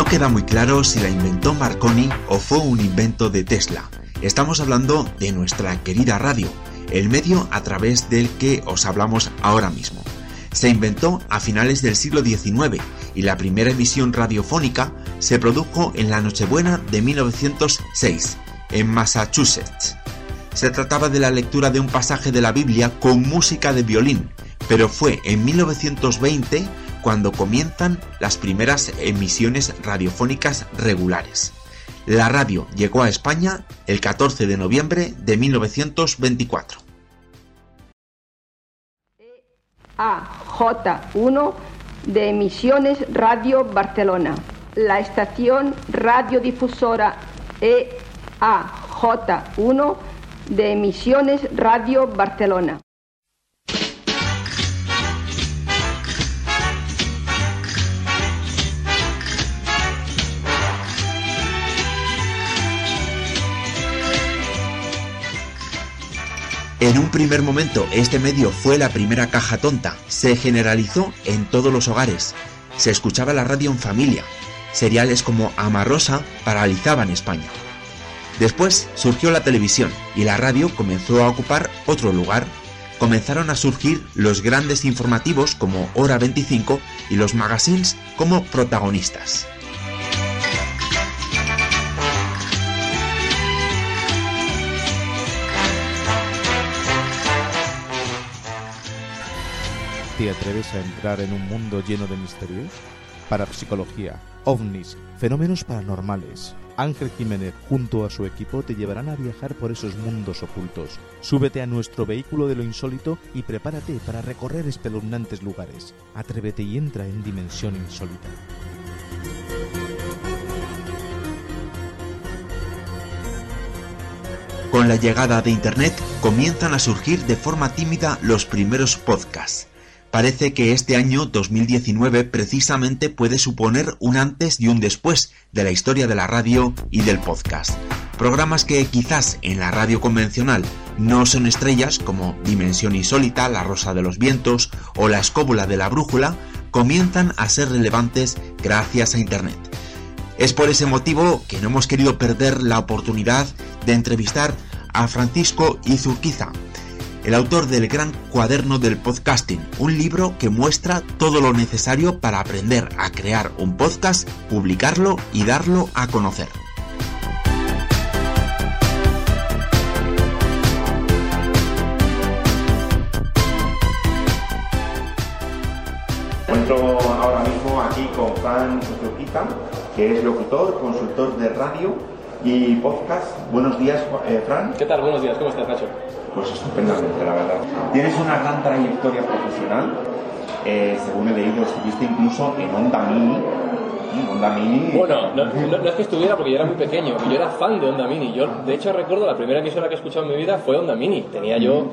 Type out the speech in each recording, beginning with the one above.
No queda muy claro si la inventó Marconi o fue un invento de Tesla. Estamos hablando de nuestra querida radio, el medio a través del que os hablamos ahora mismo. Se inventó a finales del siglo XIX y la primera emisión radiofónica se produjo en la Nochebuena de 1906, en Massachusetts. Se trataba de la lectura de un pasaje de la Biblia con música de violín, pero fue en 1920 cuando comienzan las primeras emisiones radiofónicas regulares. La radio llegó a España el 14 de noviembre de 1924. AJ1 de Emisiones Radio Barcelona. La estación radiodifusora EAJ1 de Emisiones Radio Barcelona. En un primer momento este medio fue la primera caja tonta, se generalizó en todos los hogares, se escuchaba la radio en familia, seriales como Amarrosa paralizaban España. Después surgió la televisión y la radio comenzó a ocupar otro lugar. Comenzaron a surgir los grandes informativos como Hora 25 y los magazines como protagonistas. ¿Te atreves a entrar en un mundo lleno de misterios? Parapsicología, ovnis, fenómenos paranormales. Ángel Jiménez junto a su equipo te llevarán a viajar por esos mundos ocultos. Súbete a nuestro vehículo de lo insólito y prepárate para recorrer espeluznantes lugares. Atrévete y entra en Dimensión Insólita. Con la llegada de Internet comienzan a surgir de forma tímida los primeros podcasts. Parece que este año 2019 precisamente puede suponer un antes y un después de la historia de la radio y del podcast. Programas que quizás en la radio convencional no son estrellas como Dimensión Insólita, La Rosa de los Vientos o La Escóbula de la Brújula, comienzan a ser relevantes gracias a Internet. Es por ese motivo que no hemos querido perder la oportunidad de entrevistar a Francisco Izurquiza, el autor del gran cuaderno del podcasting, un libro que muestra todo lo necesario para aprender a crear un podcast, publicarlo y darlo a conocer. encuentro ahora mismo aquí con Fran Uzuquita, que es locutor, consultor de radio y podcast. Buenos días, eh, Fran. ¿Qué tal? Buenos días, ¿cómo estás, Nacho? Pues estupendamente, la verdad. Tienes una gran trayectoria profesional. Eh, según he leído, estuviste incluso en Onda Mini. ¿sí? Onda Mini. Bueno, no, no- no es que estuviera porque yo era muy pequeño, yo era fan de Onda Mini. Yo, de hecho, recuerdo la primera emisora que he escuchado en mi vida fue Onda Mini. Tenía yo,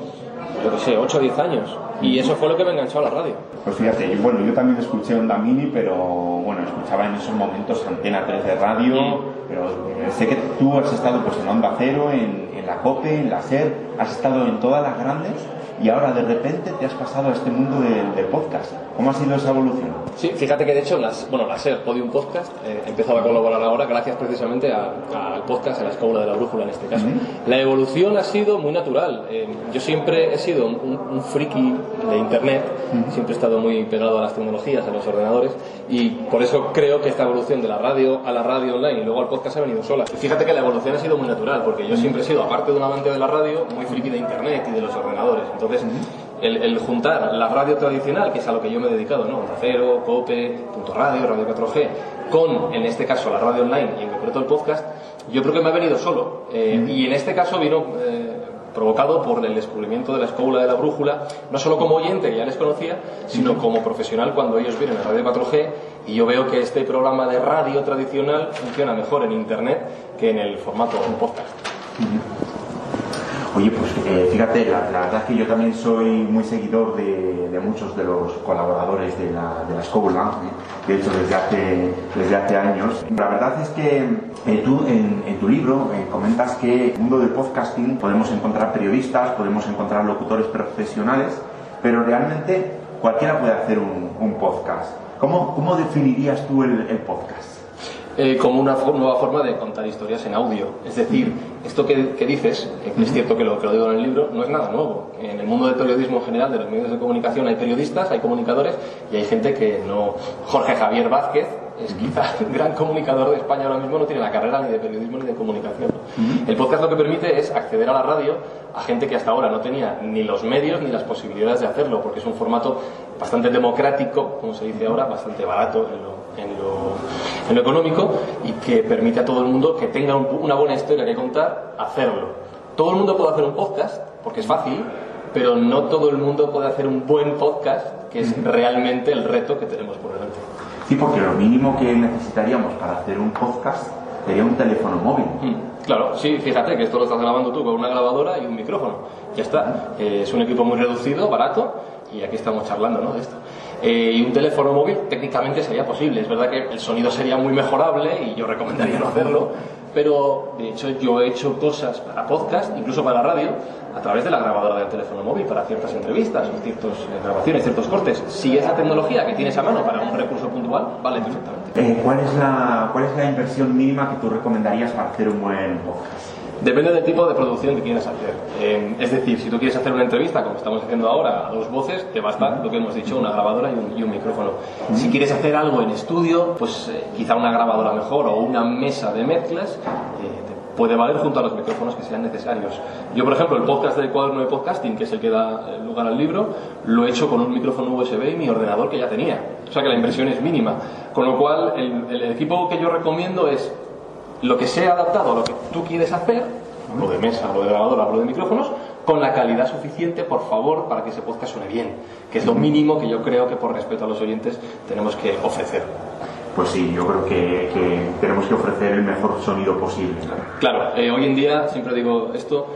yo qué sé, 8 o 10 años. Y eso fue lo que me enganchó a la radio. Pues fíjate, yo, bueno, yo también escuché Onda Mini, pero bueno, escuchaba en esos momentos Antena 13 Radio, pero eh, sé que tú has estado pues en Onda Cero, en, en la COPE, en la SER, has estado en todas las grandes y ahora de repente te has pasado a este mundo del, del podcast. ¿Cómo ha sido esa evolución? Sí, fíjate que de hecho, las, bueno, la SER Podium Podcast eh, he empezado a colaborar ahora gracias precisamente al podcast, a la escuela de la brújula en este caso. La evolución ha sido muy natural. Eh, yo siempre he sido un, un friki de Internet, siempre he estado muy pegado a las tecnologías, a los ordenadores, y por eso creo que esta evolución de la radio a la radio online y luego al podcast ha venido sola. Fíjate que la evolución ha sido muy natural, porque yo siempre he sido, aparte de un amante de la radio, muy friki de Internet y de los ordenadores. Entonces, el, el juntar la radio tradicional, que es a lo que yo me he dedicado, ¿no? Onda Cero, Cope, Punto Radio, Radio 4G, con, en este caso, la radio online y en concreto el podcast, yo creo que me ha venido solo. Eh, Y en este caso vino eh, provocado por el descubrimiento de la escóbula de la brújula, no solo como oyente, que ya les conocía, sino como profesional cuando ellos vienen a Radio 4G y yo veo que este programa de radio tradicional funciona mejor en Internet que en el formato de un podcast. Oye, pues eh, fíjate, la, verdad es que yo también soy muy seguidor de, muchos de los colaboradores de la, de la escuela, ¿eh? de hecho desde hace, desde hace años. La verdad es que eh, tú en, tu libro comentas que en el mundo del podcasting podemos encontrar periodistas, podemos encontrar locutores profesionales, pero realmente cualquiera puede hacer un, podcast. ¿Cómo, ¿Cómo definirías tú el podcast? Eh, como una nueva forma de contar historias en audio. Es decir, esto que, dices, que es cierto que lo, que lo digo en el libro, no es nada nuevo. En el mundo del periodismo en general, de los medios de comunicación, hay periodistas, hay comunicadores y hay gente que no. Jorge Javier Vázquez es quizá el gran comunicador de España ahora mismo, no tiene la carrera ni de periodismo ni de comunicación. El podcast lo que permite es acceder a la radio a gente que hasta ahora no tenía ni los medios ni las posibilidades de hacerlo, porque es un formato bastante democrático, como se dice ahora, bastante barato en lo en lo, económico y que permite a todo el mundo que tenga una buena historia que contar, hacerlo. Todo el mundo puede hacer un podcast, porque es fácil, pero no todo el mundo puede hacer un buen podcast, que es realmente el reto que tenemos por delante. Sí, porque lo mínimo que necesitaríamos para hacer un podcast sería un teléfono móvil. Mm, claro, sí, fíjate que esto lo estás grabando tú con una grabadora y un micrófono. Ya está. Eh, es un equipo muy reducido, barato, y aquí estamos charlando ¿no? de esto. Eh, y un teléfono móvil técnicamente sería posible. Es verdad que el sonido sería muy mejorable y yo recomendaría no hacerlo, pero de hecho yo he hecho cosas para podcast, incluso para radio, a través de la grabadora del teléfono móvil para ciertas entrevistas o ciertas eh, grabaciones, ciertos cortes. Si esa tecnología que tienes a mano para un recurso puntual, vale perfectamente. Eh, ¿cuál, es la, ¿Cuál es la inversión mínima que tú recomendarías para hacer un buen podcast? Depende del tipo de producción que quieras hacer. Eh, es decir, si tú quieres hacer una entrevista, como estamos haciendo ahora, a dos voces, te basta lo que hemos dicho, una grabadora y un, micrófono. Si quieres hacer algo en estudio, pues eh, quizá una grabadora mejor o una mesa de mezclas eh, puede valer junto a los micrófonos que sean necesarios. Yo, por ejemplo, el podcast del cuaderno de podcasting, que es el que da lugar al libro, lo he hecho con un micrófono USB y mi ordenador que ya tenía. O sea que la inversión es mínima. Con lo cual, el equipo que yo recomiendo es lo que sea adaptado a lo que tú quieres hacer, lo de mesa, lo de grabadora, lo de micrófonos, con la calidad suficiente, por favor, para que ese podcast suene bien, que es lo mínimo que yo creo que por respeto a los oyentes tenemos que ofrecer. Pues sí, yo creo que, tenemos que ofrecer el mejor sonido posible. Claro, eh, hoy en día, siempre digo esto,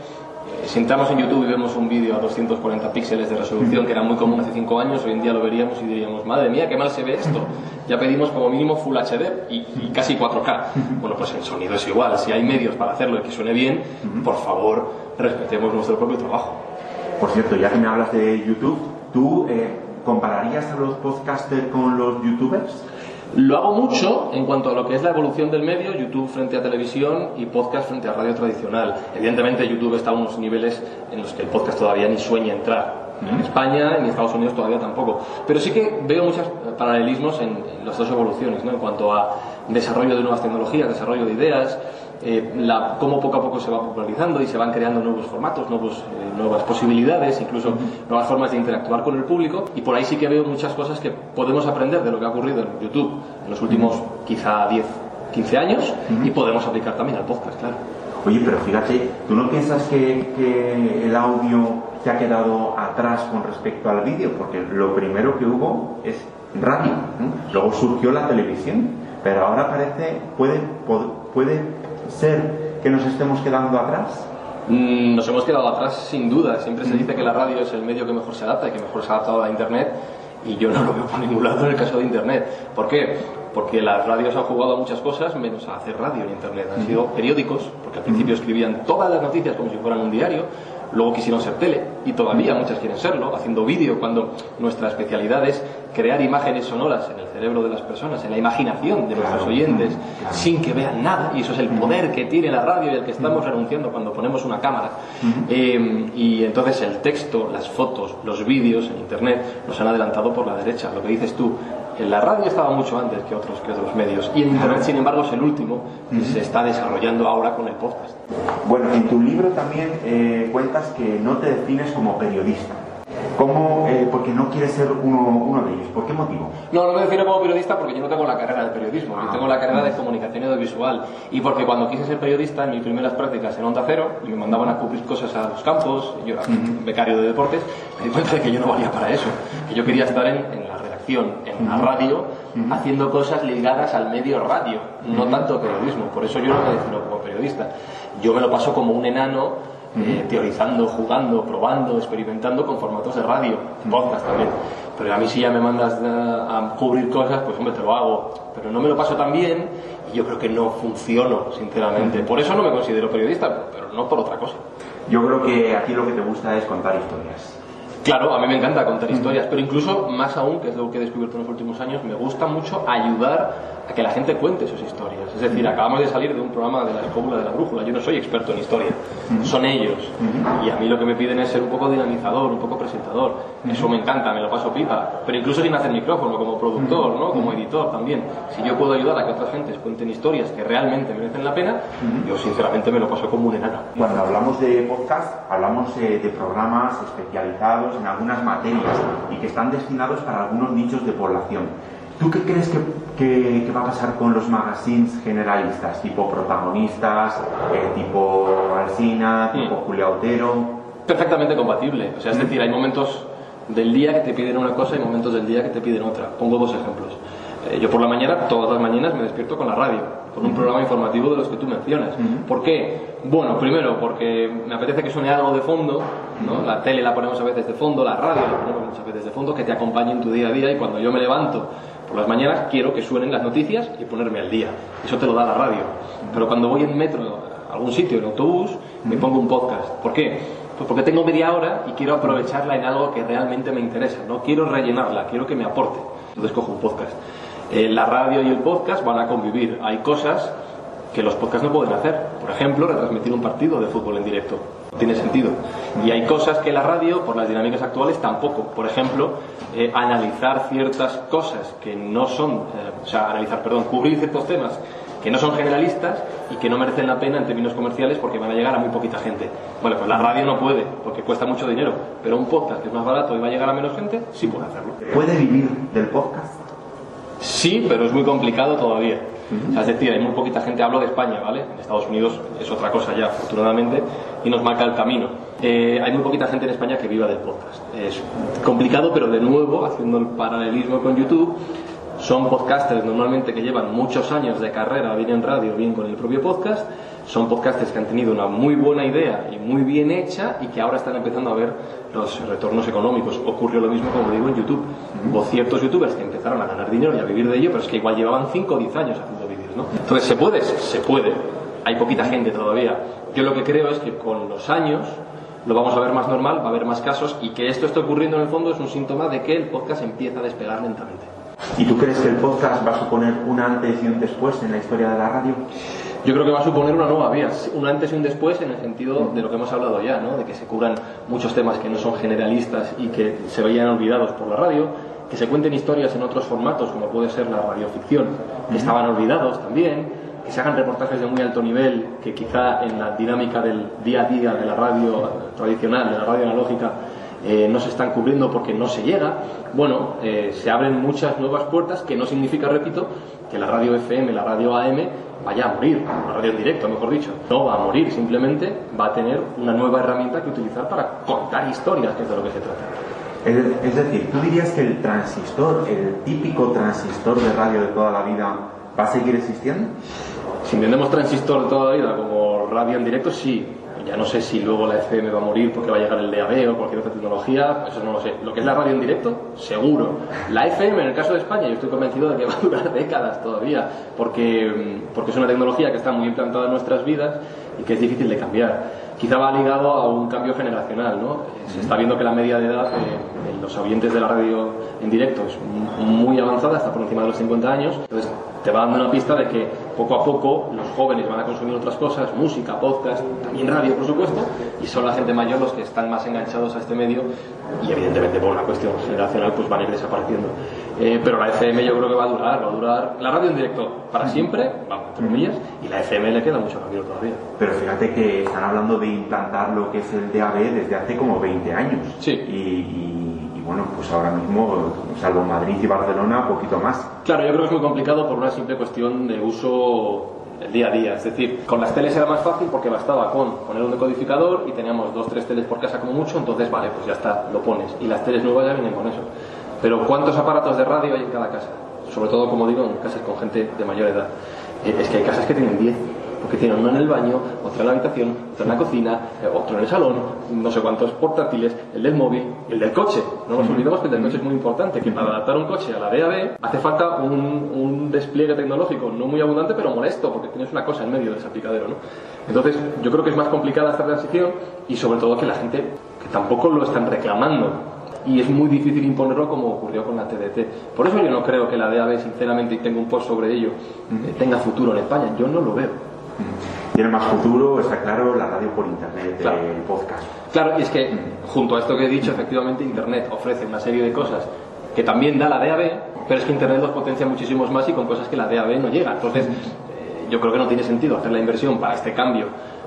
si entramos en YouTube y vemos un vídeo a 240 píxeles de resolución, que era muy común hace 5 años, hoy en día lo veríamos y diríamos, madre mía, qué mal se ve esto. Ya pedimos como mínimo Full HD y, casi 4K. Bueno, pues el sonido es igual. Si hay medios para hacerlo y que suene bien, por favor, respetemos nuestro propio trabajo. Por cierto, ya que me hablas de YouTube, ¿tú eh, compararías a los podcasters con los youtubers? Lo hago mucho en cuanto a lo que es la evolución del medio, YouTube frente a televisión y podcast frente a radio tradicional. Evidentemente YouTube está a unos niveles en los que el podcast todavía ni sueña entrar. En España, en Estados Unidos todavía tampoco. Pero sí que veo muchos paralelismos en, las dos evoluciones, ¿no? en cuanto a desarrollo de nuevas tecnologías, desarrollo de ideas, eh, la, cómo poco a poco se va popularizando y se van creando nuevos formatos, nuevos, eh, nuevas posibilidades, incluso nuevas formas de interactuar con el público. Y por ahí sí que veo muchas cosas que podemos aprender de lo que ha ocurrido en YouTube en los últimos quizá 10, 15 años y podemos aplicar también al podcast, claro. Oye, pero fíjate, ¿tú no piensas que, que el audio se ha quedado atrás con respecto al vídeo? Porque lo primero que hubo es radio, luego surgió la televisión, pero ahora parece, puede, puede ser que nos estemos quedando atrás? Mm, nos hemos quedado atrás sin duda. Siempre se dice que la radio es el medio que mejor se adapta y que mejor se ha adaptado a Internet y yo no lo veo por ningún lado en el caso de Internet. ¿Por qué? Porque las radios han jugado a muchas cosas menos a hacer radio en Internet. Han sido periódicos, porque al principio escribían todas las noticias como si fueran un diario, luego quisieron ser tele y todavía muchas quieren serlo, haciendo vídeo cuando nuestra especialidad es crear imágenes sonoras en el cerebro de las personas, en la imaginación de nuestros oyentes, sin que vean nada, y eso es el poder que tiene la radio y el que estamos renunciando cuando ponemos una cámara. Eh, y entonces el texto, las fotos, los vídeos en Internet nos han adelantado por la derecha, lo que dices tú. En la radio estaba mucho antes que otros, que otros medios y en Internet, sin embargo, es el último que se está desarrollando ahora con el podcast. Bueno, en tu libro también eh, cuentas que no te defines como periodista. ¿Cómo? Eh, porque no quieres ser uno, de ellos. ¿Por qué motivo? No, no me defino como periodista porque yo no tengo la carrera de periodismo, yo ah. tengo la carrera de comunicación audiovisual. Y porque cuando quise ser periodista, en mis primeras prácticas en Onda Cero, y me mandaban a cubrir cosas a los campos, yo era becario de deportes, me di cuenta de que yo no valía para eso, que yo quería estar en, la redacción, en la radio, haciendo cosas ligadas al medio radio, no tanto periodismo. Por eso yo no me defino como periodista. Yo me lo paso como un enano eh, teorizando, jugando, probando, experimentando con formatos de radio, podcast también. Pero a mí si ya me mandas a, cubrir cosas, pues hombre, te lo hago. Pero no me lo paso tan bien y yo creo que no funciono, sinceramente. Por eso no me considero periodista, pero no por otra cosa. Yo creo que aquí lo que te gusta es contar historias. Claro, a mí me encanta contar historias, pero incluso más aún, que es lo que he descubierto en los últimos años, me gusta mucho ayudar a que la gente cuente sus historias. Es decir, acabamos de salir de un programa de la Escóbula de la Brújula. Yo no soy experto en historia, son ellos. Y a mí lo que me piden es ser un poco dinamizador, un poco presentador. Eso me encanta, me lo paso pipa. Pero incluso sin hacer micrófono, como productor, ¿no? como editor también. Si yo puedo ayudar a que otras gentes cuenten historias que realmente merecen la pena, yo sinceramente me lo paso como un enano. Cuando hablamos de podcast, hablamos eh, de programas especializados en algunas materias y que están destinados para algunos nichos de población. ¿Tú qué crees que, que- que va a pasar con los magazines generalistas, tipo protagonistas, eh, tipo Alsina, tipo Mm. Julia Otero? perfectamente compatible. O sea, es decir, hay momentos del día que te piden una cosa y momentos del día que te piden otra. Pongo dos ejemplos. Eh, yo por la mañana, todas las mañanas me despierto con la radio, con un programa informativo de los que tú mencionas. ¿Por qué? Bueno, primero porque me apetece que suene algo de fondo, ¿no? La tele la ponemos a veces de fondo, la radio la ponemos muchas veces de fondo, que te acompañe en tu día a día y cuando yo me levanto por las mañanas quiero que suenen las noticias y ponerme al día. Eso te lo da la radio. Pero cuando voy en metro, a algún sitio, en autobús, me pongo un podcast. ¿Por qué? Pues porque tengo media hora y quiero aprovecharla en algo que realmente me interesa. No quiero rellenarla, quiero que me aporte. Entonces cojo un podcast. Eh, la radio y el podcast van a convivir. Hay cosas que los podcasts no pueden hacer. Por ejemplo, retransmitir un partido de fútbol en directo. No tiene sentido. Y hay cosas que la radio, por las dinámicas actuales, tampoco. Por ejemplo, eh, analizar ciertas cosas que no son, eh, o sea, analizar, perdón, cubrir ciertos temas que no son generalistas y que no merecen la pena en términos comerciales porque van a llegar a muy poquita gente. Bueno, pues la radio no puede porque cuesta mucho dinero, pero un podcast que es más barato y va a llegar a menos gente, sí puede hacerlo. ¿Puede vivir del podcast? Sí, pero es muy complicado todavía. Es decir, hay muy poquita gente, hablo de España, ¿vale? Estados Unidos es otra cosa ya, afortunadamente, y nos marca el camino. Eh, hay muy poquita gente en España que viva del podcast. Es complicado, pero de nuevo, haciendo el paralelismo con YouTube, son podcasters normalmente que llevan muchos años de carrera, bien en radio, bien con el propio podcast. Son podcasters que han tenido una muy buena idea y muy bien hecha y que ahora están empezando a ver los retornos económicos. Ocurrió lo mismo, como digo, en YouTube. Hubo ciertos youtubers que empezaron a ganar dinero y a vivir de ello, pero es que igual llevaban 5 o 10 años haciendo ¿no? Entonces, ¿se puede? Se puede. Hay poquita gente todavía. Yo lo que creo es que con los años lo vamos a ver más normal, va a haber más casos y que esto esté ocurriendo en el fondo es un síntoma de que el podcast empieza a despegar lentamente. ¿Y tú crees que el podcast va a suponer un antes y un después en la historia de la radio? Yo creo que va a suponer una nueva vía, un antes y un después en el sentido de lo que hemos hablado ya, ¿no? de que se cubran muchos temas que no son generalistas y que se veían olvidados por la radio, que se cuenten historias en otros formatos como puede ser la radioficción, que estaban olvidados también, que se hagan reportajes de muy alto nivel que quizá en la dinámica del día a día de la radio tradicional, de la radio analógica, eh, no se están cubriendo porque no se llega. Bueno, eh, se abren muchas nuevas puertas que no significa, repito, que la radio FM, la radio AM vaya a morir, la radio en directo, mejor dicho. No va a morir, simplemente va a tener una nueva herramienta que utilizar para contar historias, que es de lo que se trata. Es, decir, ¿tú dirías que el transistor, el típico transistor de radio de toda la vida, va a seguir existiendo? Si entendemos transistor de toda la vida como radio en directo, sí. Ya no sé si luego la FM va a morir porque va a llegar el DAB o cualquier otra tecnología, eso no lo sé. Lo que es la radio en directo, seguro. La FM, en el caso de España, yo estoy convencido de que va a durar décadas todavía, porque, mm, porque es una tecnología que está muy implantada en nuestras vidas y que es difícil de cambiar. Quizá va ligado a un cambio generacional, ¿no? Se está viendo que la media de edad en los oyentes de la radio en directo es muy avanzada, está por encima de los 50 años. Entonces, te va dando una pista de que poco a poco los jóvenes van a consumir otras cosas, música, podcast, también radio, por supuesto, y son la gente mayor los que están más enganchados a este medio y evidentemente por una cuestión generacional pues van a ir desapareciendo. Eh, pero la FM yo creo que va a durar, va a durar la radio en directo para siempre, vamos, entre comillas, y la FM le queda mucho camino todavía. Pero fíjate que están hablando de implantar lo que es el DAB desde hace como 20 años. Sí. Y, bueno, pues ahora mismo, salvo Madrid y Barcelona, poquito más. Claro, yo creo que es muy complicado por una simple cuestión de uso del día a día. Es decir, con las teles era más fácil porque bastaba con poner un decodificador y teníamos dos, tres teles por casa como mucho, entonces vale, pues ya está, lo pones. Y las teles nuevas ya vienen con eso. Pero ¿cuántos aparatos de radio hay en cada casa? Sobre todo, como digo, en casas con gente de mayor edad. Eh, Es que hay casas que tienen 10, porque tienen uno en el baño, otro en la habitación, otro en la cocina, eh, otro en el salón, no sé cuántos portátiles, el del móvil, el del coche. No nos olvidemos que el del coche es muy importante, que para adaptar un coche a la DAB hace falta un, un despliegue tecnológico no muy abundante, pero molesto, porque tienes una cosa en medio del salpicadero, ¿no? Entonces, yo creo que es más complicada esta transición y sobre todo que la gente que tampoco lo están reclamando. y es muy difícil imponerlo como ocurrió con la TDT. Por eso yo no creo que la DAB, sinceramente, y tengo un post sobre ello, eh, tenga futuro en España. Yo no lo veo. Tiene más futuro, está claro, la radio por internet, el podcast. Claro, y es que junto a esto que he dicho, efectivamente Internet ofrece una serie de cosas que también da la DAB, pero es que Internet los potencia muchísimos más y con cosas que la DAB no llega. Entonces, eh, yo creo que no tiene sentido hacer la inversión para este cambio,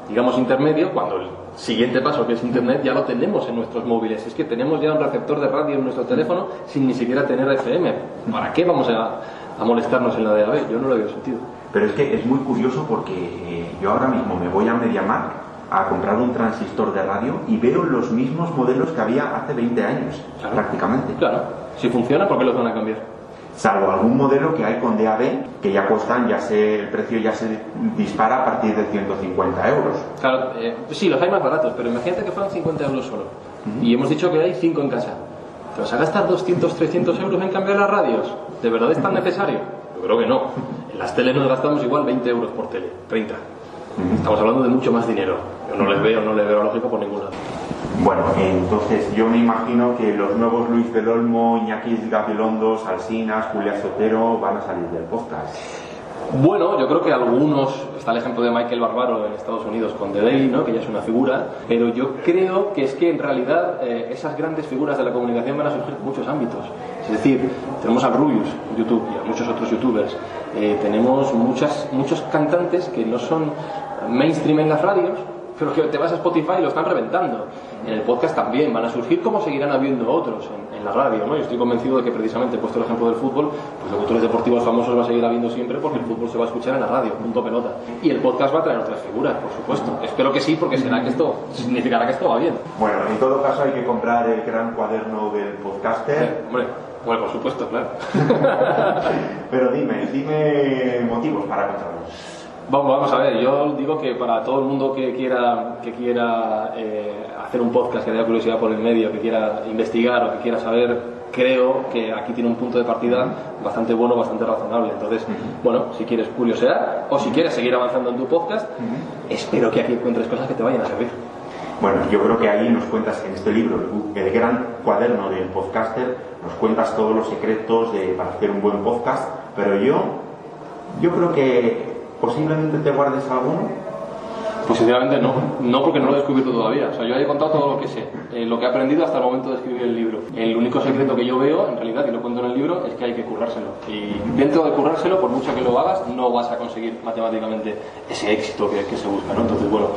digamos, intermedio, cuando el siguiente paso, que es Internet, ya lo tenemos en nuestros móviles. Es que tenemos ya un receptor de radio en nuestro teléfono sin ni siquiera tener FM. ¿Para qué vamos a, a molestarnos en la DAB? Yo no lo veo sentido. Pero es que es muy curioso porque eh, yo ahora mismo me voy a MediaMark a comprar un transistor de radio y veo los mismos modelos que había hace 20 años, prácticamente. Claro, si funciona, ¿por qué los van a cambiar? Salvo algún modelo que hay con DAB que ya cuestan, ya se, el precio ya se dispara a partir de 150 euros. Claro, eh, sí, los hay más baratos, pero imagínate que fueran 50 euros solo. Y hemos dicho que hay 5 en casa. ¿Te vas a gastar 200, 300 euros en cambiar las radios? ¿De verdad es tan necesario? Yo creo que no. Las teles nos gastamos igual 20 euros por tele, 30. Estamos hablando de mucho más dinero. Yo no les veo, no les veo lógico por ningún lado. Bueno, entonces yo me imagino que los nuevos Luis del Olmo, Iñaki Gabilondo, Salsinas, Julia Sotero van a salir del podcast. Bueno, yo creo que algunos, está el ejemplo de Michael Barbaro en Estados Unidos con The Daily, ¿no? que ya es una figura, pero yo creo que es que en realidad eh, esas grandes figuras de la comunicación van a surgir en muchos ámbitos. Es decir, tenemos a Rubius YouTube y a muchos otros youtubers, eh, tenemos muchas, muchos cantantes que no son mainstream en las radios, pero que te vas a Spotify y lo están reventando. En el podcast también van a surgir como seguirán habiendo otros en, en la radio. ¿no? Yo estoy convencido de que precisamente, puesto el ejemplo del fútbol, pues locutores deportivos famosos va a seguir habiendo siempre porque el fútbol se va a escuchar en la radio, punto pelota. Y el podcast va a traer otras figuras, por supuesto. Espero que sí, porque será que esto significará que esto va bien. Bueno, en todo caso hay que comprar el gran cuaderno del podcaster. Hombre, bueno, por supuesto, claro. Pero dime, dime motivos para comprarlo. Vamos, vamos a ver, yo digo que para todo el mundo que quiera, que quiera eh, hacer un podcast, que tenga curiosidad por el medio, que quiera investigar o que quiera saber, creo que aquí tiene un punto de partida bastante bueno, bastante razonable. Entonces, bueno, si quieres curiosear o si quieres seguir avanzando en tu podcast, espero que aquí encuentres cosas que te vayan a servir. Bueno, yo creo que ahí nos cuentas en este libro, el gran cuaderno del podcaster, nos cuentas todos los secretos de, para hacer un buen podcast, pero yo, yo creo que posiblemente te guardes alguno. Pues sinceramente no, no porque no lo he descubierto todavía. O sea, yo he contado todo lo que sé, eh, lo que he aprendido hasta el momento de escribir el libro. El único secreto que yo veo, en realidad, y lo cuento en el libro, es que hay que currárselo. Y dentro de currárselo, por mucho que lo hagas, no vas a conseguir matemáticamente ese éxito que, que se busca, ¿no? Entonces, bueno,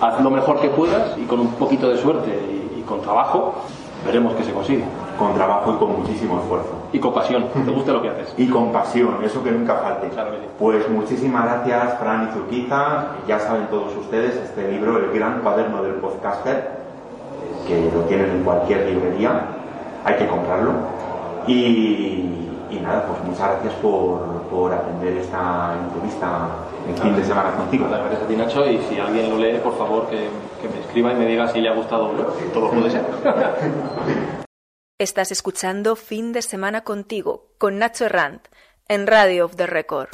haz lo mejor que puedas y con un poquito de suerte y, y con trabajo, veremos que se consigue. Con trabajo y con muchísimo esfuerzo. Y con pasión, te guste lo que haces. Y con pasión, eso que nunca falte. Claro que sí. Pues muchísimas gracias, Fran y Zurquiza. Ya saben todos ustedes, este libro, El gran cuaderno del podcaster, que lo tienen en cualquier librería, hay que comprarlo. Y, y nada, pues muchas gracias por, por atender esta entrevista en fin de semana contigo. Muchas gracias a ti, Nacho. Y si alguien lo lee, por favor, que, que me escriba y me diga si le ha gustado o no. Todo puede ser. Estás escuchando Fin de Semana contigo, con Nacho Rand, en Radio of the Record.